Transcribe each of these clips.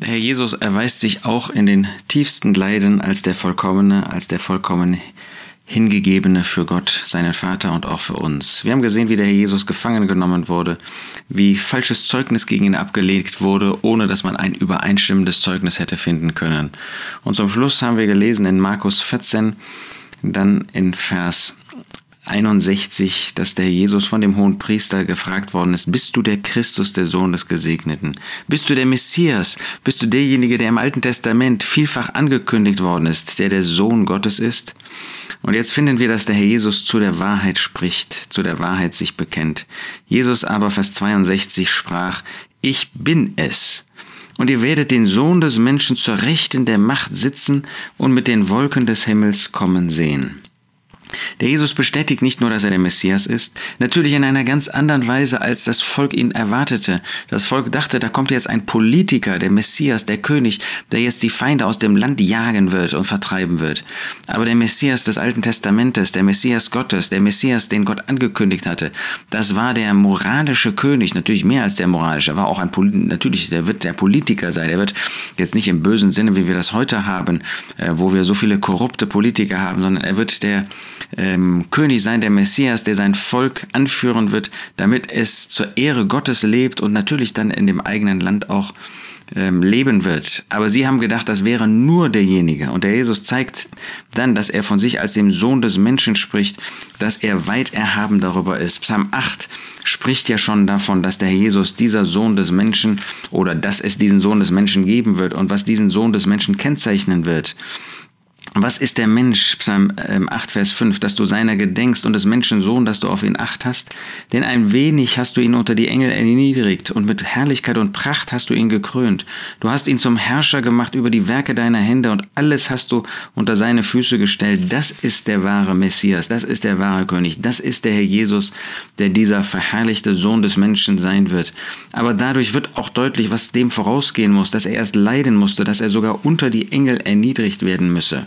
Der Herr Jesus erweist sich auch in den tiefsten Leiden als der Vollkommene, als der vollkommen Hingegebene für Gott, seinen Vater und auch für uns. Wir haben gesehen, wie der Herr Jesus gefangen genommen wurde, wie falsches Zeugnis gegen ihn abgelegt wurde, ohne dass man ein übereinstimmendes Zeugnis hätte finden können. Und zum Schluss haben wir gelesen in Markus 14, dann in Vers 61, dass der Jesus von dem hohen Priester gefragt worden ist, bist du der Christus, der Sohn des Gesegneten? Bist du der Messias? Bist du derjenige, der im Alten Testament vielfach angekündigt worden ist, der der Sohn Gottes ist? Und jetzt finden wir, dass der Herr Jesus zu der Wahrheit spricht, zu der Wahrheit sich bekennt. Jesus aber, Vers 62, sprach, ich bin es. Und ihr werdet den Sohn des Menschen zur Rechten der Macht sitzen und mit den Wolken des Himmels kommen sehen. Der Jesus bestätigt nicht nur, dass er der Messias ist, natürlich in einer ganz anderen Weise, als das Volk ihn erwartete. Das Volk dachte, da kommt jetzt ein Politiker, der Messias, der König, der jetzt die Feinde aus dem Land jagen wird und vertreiben wird. Aber der Messias des Alten Testamentes, der Messias Gottes, der Messias, den Gott angekündigt hatte, das war der moralische König, natürlich mehr als der moralische, war auch ein, natürlich, der wird der Politiker sein, er wird jetzt nicht im bösen Sinne, wie wir das heute haben, äh, wo wir so viele korrupte Politiker haben, sondern er wird der, ähm, König sein, der Messias, der sein Volk anführen wird, damit es zur Ehre Gottes lebt und natürlich dann in dem eigenen Land auch ähm, leben wird. Aber sie haben gedacht, das wäre nur derjenige. Und der Jesus zeigt dann, dass er von sich als dem Sohn des Menschen spricht, dass er weit erhaben darüber ist. Psalm 8 spricht ja schon davon, dass der Jesus dieser Sohn des Menschen oder dass es diesen Sohn des Menschen geben wird und was diesen Sohn des Menschen kennzeichnen wird. Was ist der Mensch, Psalm 8, ähm, Vers 5, dass du seiner gedenkst und des Menschen Sohn, dass du auf ihn acht hast? Denn ein wenig hast du ihn unter die Engel erniedrigt und mit Herrlichkeit und Pracht hast du ihn gekrönt. Du hast ihn zum Herrscher gemacht über die Werke deiner Hände und alles hast du unter seine Füße gestellt. Das ist der wahre Messias, das ist der wahre König, das ist der Herr Jesus, der dieser verherrlichte Sohn des Menschen sein wird. Aber dadurch wird auch deutlich, was dem vorausgehen muss, dass er erst leiden musste, dass er sogar unter die Engel erniedrigt werden müsse.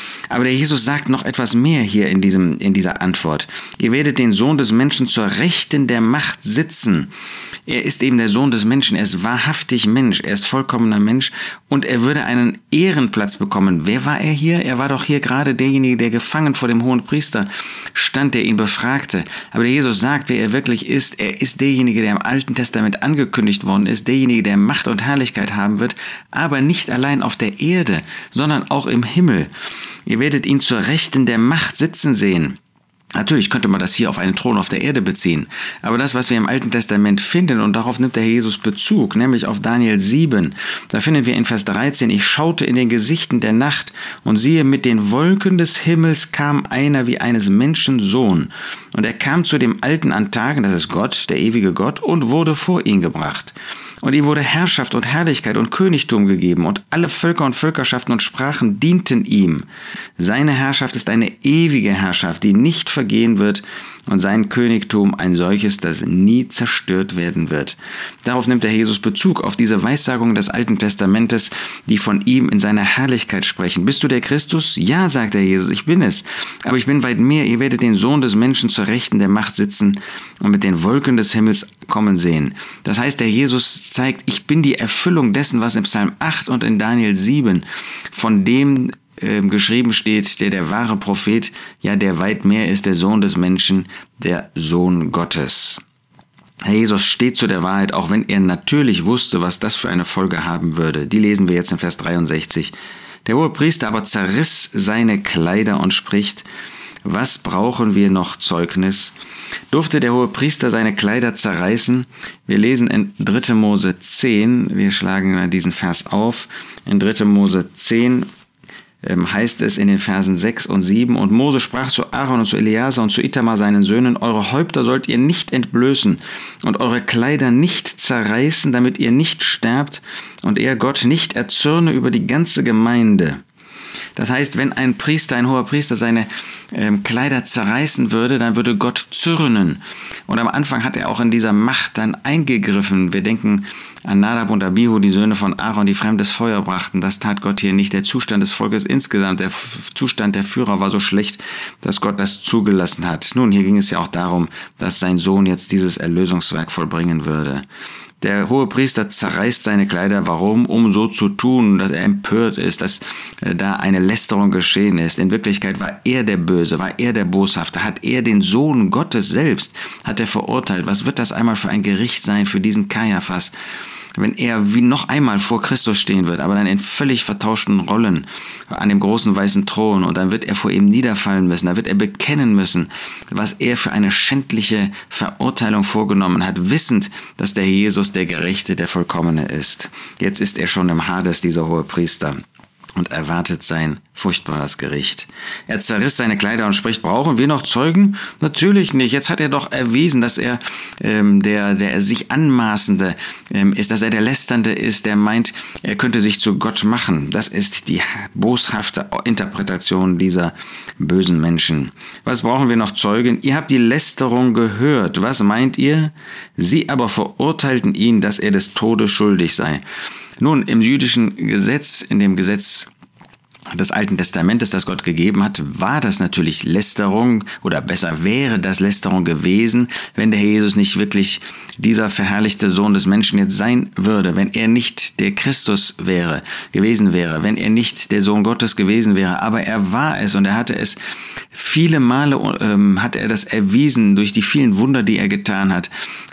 Aber der Jesus sagt noch etwas mehr hier in, diesem, in dieser Antwort. Ihr werdet den Sohn des Menschen zur Rechten der Macht sitzen. Er ist eben der Sohn des Menschen, er ist wahrhaftig Mensch, er ist vollkommener Mensch und er würde einen Ehrenplatz bekommen. Wer war er hier? Er war doch hier gerade derjenige, der gefangen vor dem hohen Priester stand, der ihn befragte. Aber der Jesus sagt, wer er wirklich ist. Er ist derjenige, der im Alten Testament angekündigt worden ist, derjenige, der Macht und Herrlichkeit haben wird, aber nicht allein auf der Erde, sondern auch im Himmel. Ihr werdet ihn zur Rechten der Macht sitzen sehen. Natürlich könnte man das hier auf einen Thron auf der Erde beziehen, aber das, was wir im Alten Testament finden, und darauf nimmt der Herr Jesus Bezug, nämlich auf Daniel 7, da finden wir in Vers 13, ich schaute in den Gesichten der Nacht und siehe, mit den Wolken des Himmels kam einer wie eines Menschen Sohn, und er kam zu dem Alten an Tagen, das ist Gott, der ewige Gott, und wurde vor ihn gebracht. Und ihm wurde Herrschaft und Herrlichkeit und Königtum gegeben, und alle Völker und Völkerschaften und Sprachen dienten ihm. Seine Herrschaft ist eine ewige Herrschaft, die nicht vergehen wird, und sein Königtum ein solches, das nie zerstört werden wird. Darauf nimmt der Jesus Bezug, auf diese Weissagungen des Alten Testamentes, die von ihm in seiner Herrlichkeit sprechen. Bist du der Christus? Ja, sagt der Jesus, ich bin es. Aber ich bin weit mehr. Ihr werdet den Sohn des Menschen zur Rechten der Macht sitzen und mit den Wolken des Himmels kommen sehen. Das heißt, der Jesus zeigt, ich bin die Erfüllung dessen, was in Psalm 8 und in Daniel 7 von dem äh, geschrieben steht, der der wahre Prophet, ja der weit mehr ist, der Sohn des Menschen, der Sohn Gottes. Herr Jesus steht zu der Wahrheit, auch wenn er natürlich wusste, was das für eine Folge haben würde. Die lesen wir jetzt in Vers 63. Der hohe Priester aber zerriss seine Kleider und spricht, was brauchen wir noch Zeugnis? Durfte der hohe Priester seine Kleider zerreißen? Wir lesen in 3. Mose 10, wir schlagen diesen Vers auf, in 3. Mose 10 ähm, heißt es in den Versen 6 und 7, und Mose sprach zu Aaron und zu Eleazar und zu Itamar seinen Söhnen, eure Häupter sollt ihr nicht entblößen und eure Kleider nicht zerreißen, damit ihr nicht sterbt und er Gott nicht erzürne über die ganze Gemeinde. Das heißt, wenn ein Priester, ein hoher Priester seine ähm, Kleider zerreißen würde, dann würde Gott zürnen. Und am Anfang hat er auch in dieser Macht dann eingegriffen. Wir denken an Nadab und Abihu, die Söhne von Aaron, die fremdes Feuer brachten. Das tat Gott hier nicht. Der Zustand des Volkes insgesamt, der Zustand der Führer war so schlecht, dass Gott das zugelassen hat. Nun, hier ging es ja auch darum, dass sein Sohn jetzt dieses Erlösungswerk vollbringen würde. Der hohe Priester zerreißt seine Kleider. Warum? Um so zu tun, dass er empört ist, dass äh, da eine Lästerung geschehen ist. In Wirklichkeit war er der Böse, war er der Boshafte, hat er den Sohn Gottes selbst, hat er verurteilt. Was wird das einmal für ein Gericht sein für diesen Kaiaphas? Wenn er wie noch einmal vor Christus stehen wird, aber dann in völlig vertauschten Rollen an dem großen weißen Thron und dann wird er vor ihm niederfallen müssen, da wird er bekennen müssen, was er für eine schändliche Verurteilung vorgenommen hat, wissend, dass der Jesus der Gerechte, der Vollkommene ist. Jetzt ist er schon im Hades, dieser hohe Priester und erwartet sein furchtbares Gericht. Er zerriss seine Kleider und spricht, brauchen wir noch Zeugen? Natürlich nicht. Jetzt hat er doch erwiesen, dass er ähm, der, der sich anmaßende ähm, ist, dass er der Lästernde ist, der meint, er könnte sich zu Gott machen. Das ist die boshafte Interpretation dieser bösen Menschen. Was brauchen wir noch Zeugen? Ihr habt die Lästerung gehört. Was meint ihr? Sie aber verurteilten ihn, dass er des Todes schuldig sei. Nun, im jüdischen Gesetz, in dem Gesetz des Alten Testamentes, das Gott gegeben hat, war das natürlich Lästerung oder besser wäre das Lästerung gewesen, wenn der Herr Jesus nicht wirklich dieser verherrlichte Sohn des Menschen jetzt sein würde, wenn er nicht der Christus wäre, gewesen wäre, wenn er nicht der Sohn Gottes gewesen wäre, aber er war es und er hatte es viele Male ähm, hat er das erwiesen durch die vielen Wunder, die er getan hat,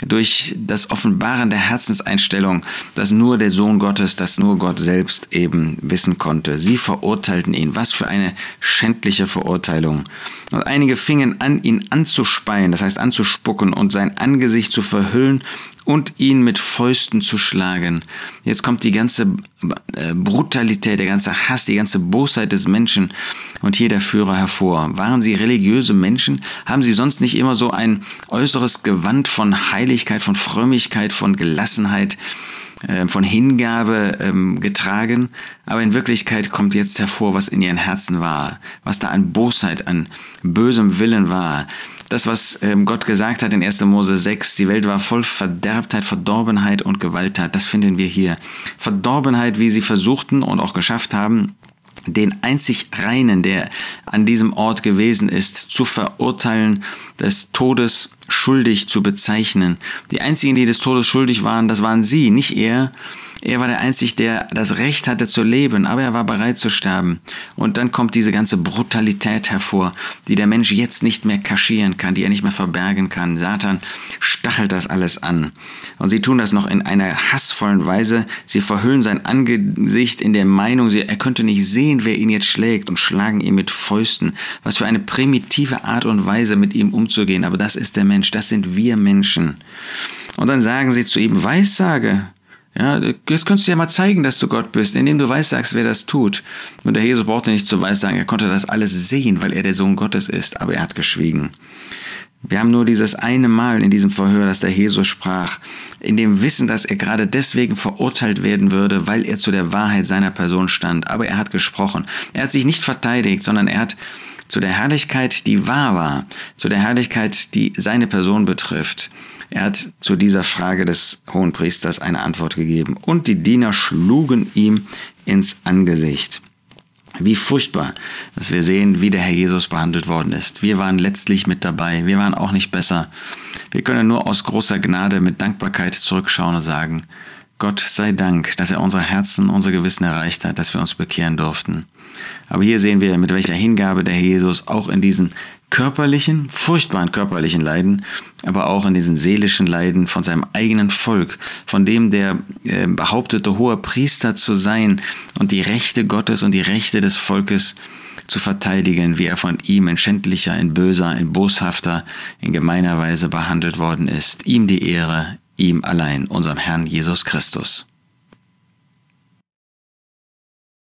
durch das Offenbaren der Herzenseinstellung, dass nur der Sohn Gottes, dass nur Gott selbst eben wissen konnte. Sie verurteilten ihn. Was für eine schändliche Verurteilung. Und einige fingen an, ihn anzuspeien, das heißt anzuspucken und sein Angesicht zu verhüllen und ihn mit Fäusten zu schlagen. Jetzt kommt die ganze äh, Brutalität, der ganze Hass, die ganze Bosheit des Menschen und hier der Führer hervor. Waren sie religiöse Menschen? Haben sie sonst nicht immer so ein äußeres Gewand von Heiligkeit, von Frömmigkeit, von Gelassenheit? Äh, von Hingabe ähm, getragen, aber in Wirklichkeit kommt jetzt hervor, was in ihren Herzen war, was da an Bosheit, an bösem Willen war. Das, was ähm, Gott gesagt hat in 1. Mose 6, die Welt war voll Verderbtheit, Verdorbenheit und Gewalttat, das finden wir hier. Verdorbenheit, wie sie versuchten und auch geschafft haben, den einzig Reinen, der an diesem Ort gewesen ist, zu verurteilen, des Todes schuldig zu bezeichnen. Die einzigen, die des Todes schuldig waren, das waren sie, nicht er. Er war der Einzige, der das Recht hatte zu leben, aber er war bereit zu sterben. Und dann kommt diese ganze Brutalität hervor, die der Mensch jetzt nicht mehr kaschieren kann, die er nicht mehr verbergen kann. Satan stachelt das alles an. Und sie tun das noch in einer hassvollen Weise. Sie verhüllen sein Angesicht in der Meinung, er könnte nicht sehen, wer ihn jetzt schlägt und schlagen ihn mit Fäusten. Was für eine primitive Art und Weise, mit ihm umzugehen. Aber das ist der Mensch, das sind wir Menschen. Und dann sagen sie zu ihm, Weissage, ja, jetzt könntest du ja mal zeigen, dass du Gott bist, indem du weissagst, wer das tut. Und der Jesus brauchte nicht zu weissagen, er konnte das alles sehen, weil er der Sohn Gottes ist, aber er hat geschwiegen. Wir haben nur dieses eine Mal in diesem Verhör, dass der Jesus sprach, in dem Wissen, dass er gerade deswegen verurteilt werden würde, weil er zu der Wahrheit seiner Person stand. Aber er hat gesprochen. Er hat sich nicht verteidigt, sondern er hat zu der Herrlichkeit, die wahr war, zu der Herrlichkeit, die seine Person betrifft, er hat zu dieser Frage des hohen Priesters eine Antwort gegeben. Und die Diener schlugen ihm ins Angesicht. Wie furchtbar, dass wir sehen, wie der Herr Jesus behandelt worden ist. Wir waren letztlich mit dabei. Wir waren auch nicht besser. Wir können nur aus großer Gnade mit Dankbarkeit zurückschauen und sagen, Gott sei Dank, dass er unsere Herzen, unser Gewissen erreicht hat, dass wir uns bekehren durften. Aber hier sehen wir, mit welcher Hingabe der Herr Jesus auch in diesen körperlichen, furchtbaren körperlichen Leiden, aber auch in diesen seelischen Leiden von seinem eigenen Volk, von dem der äh, behauptete hohe Priester zu sein und die Rechte Gottes und die Rechte des Volkes zu verteidigen, wie er von ihm in schändlicher, in böser, in boshafter, in gemeiner Weise behandelt worden ist. Ihm die Ehre, ihm allein, unserem Herrn Jesus Christus.